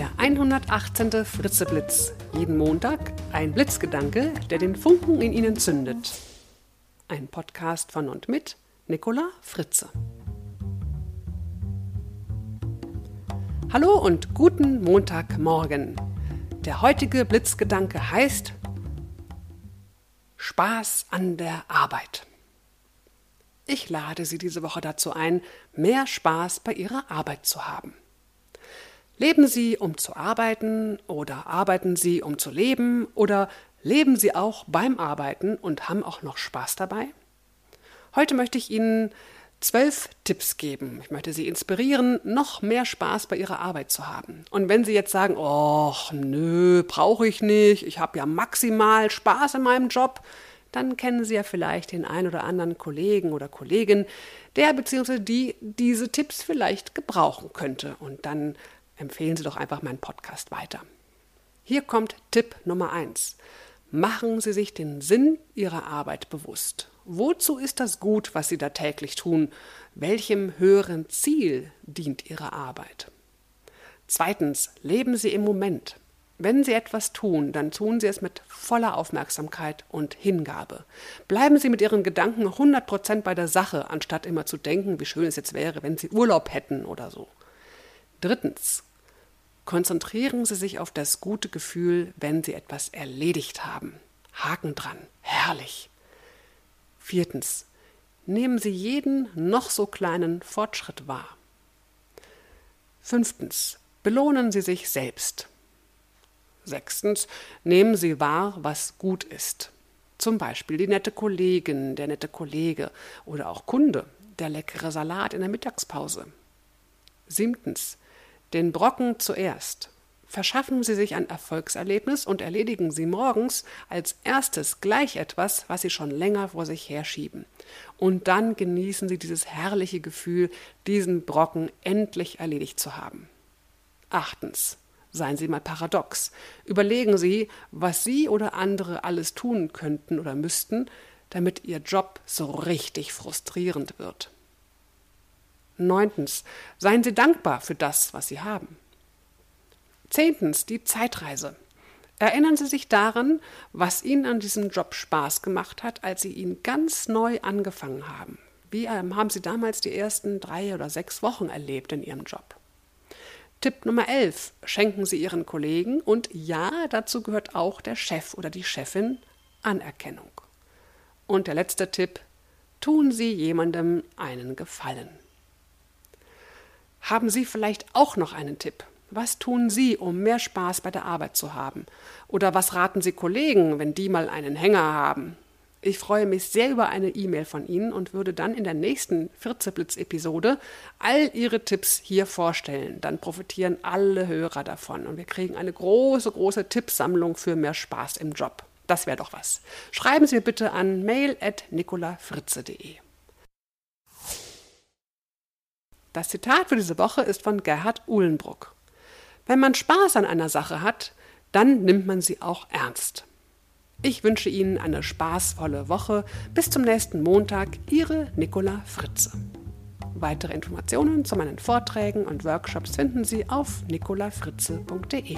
Der 118. Fritzeblitz. Jeden Montag ein Blitzgedanke, der den Funken in Ihnen zündet. Ein Podcast von und mit Nicola Fritze. Hallo und guten Montagmorgen. Der heutige Blitzgedanke heißt Spaß an der Arbeit. Ich lade Sie diese Woche dazu ein, mehr Spaß bei Ihrer Arbeit zu haben. Leben Sie, um zu arbeiten oder arbeiten Sie, um zu leben oder leben Sie auch beim Arbeiten und haben auch noch Spaß dabei? Heute möchte ich Ihnen zwölf Tipps geben. Ich möchte Sie inspirieren, noch mehr Spaß bei Ihrer Arbeit zu haben. Und wenn Sie jetzt sagen, oh, nö, brauche ich nicht, ich habe ja maximal Spaß in meinem Job, dann kennen Sie ja vielleicht den ein oder anderen Kollegen oder Kollegin, der bzw. die diese Tipps vielleicht gebrauchen könnte. Und dann empfehlen Sie doch einfach meinen Podcast weiter. Hier kommt Tipp Nummer 1. Machen Sie sich den Sinn Ihrer Arbeit bewusst. Wozu ist das gut, was Sie da täglich tun? Welchem höheren Ziel dient Ihre Arbeit? Zweitens, leben Sie im Moment. Wenn Sie etwas tun, dann tun Sie es mit voller Aufmerksamkeit und Hingabe. Bleiben Sie mit Ihren Gedanken 100% bei der Sache, anstatt immer zu denken, wie schön es jetzt wäre, wenn Sie Urlaub hätten oder so. Drittens, Konzentrieren Sie sich auf das gute Gefühl, wenn Sie etwas erledigt haben. Haken dran. Herrlich. Viertens. Nehmen Sie jeden noch so kleinen Fortschritt wahr. Fünftens. Belohnen Sie sich selbst. Sechstens. Nehmen Sie wahr, was gut ist. Zum Beispiel die nette Kollegin, der nette Kollege oder auch Kunde, der leckere Salat in der Mittagspause. Siebtens den Brocken zuerst. Verschaffen Sie sich ein Erfolgserlebnis und erledigen Sie morgens als erstes gleich etwas, was Sie schon länger vor sich herschieben. Und dann genießen Sie dieses herrliche Gefühl, diesen Brocken endlich erledigt zu haben. Achtens. Seien Sie mal paradox. Überlegen Sie, was Sie oder andere alles tun könnten oder müssten, damit Ihr Job so richtig frustrierend wird. Neuntens, seien Sie dankbar für das, was Sie haben. Zehntens, die Zeitreise. Erinnern Sie sich daran, was Ihnen an diesem Job Spaß gemacht hat, als Sie ihn ganz neu angefangen haben. Wie ähm, haben Sie damals die ersten drei oder sechs Wochen erlebt in Ihrem Job? Tipp Nummer 11. Schenken Sie Ihren Kollegen und ja, dazu gehört auch der Chef oder die Chefin Anerkennung. Und der letzte Tipp. Tun Sie jemandem einen Gefallen. Haben Sie vielleicht auch noch einen Tipp? Was tun Sie, um mehr Spaß bei der Arbeit zu haben? Oder was raten Sie Kollegen, wenn die mal einen Hänger haben? Ich freue mich sehr über eine E-Mail von Ihnen und würde dann in der nächsten Vierzeblitz-Episode all Ihre Tipps hier vorstellen. Dann profitieren alle Hörer davon und wir kriegen eine große, große Tippsammlung für mehr Spaß im Job. Das wäre doch was. Schreiben Sie bitte an mail.nicolafritze.de. Das Zitat für diese Woche ist von Gerhard Uhlenbruck. Wenn man Spaß an einer Sache hat, dann nimmt man sie auch ernst. Ich wünsche Ihnen eine spaßvolle Woche. Bis zum nächsten Montag, Ihre Nicola Fritze. Weitere Informationen zu meinen Vorträgen und Workshops finden Sie auf nicolafritze.de.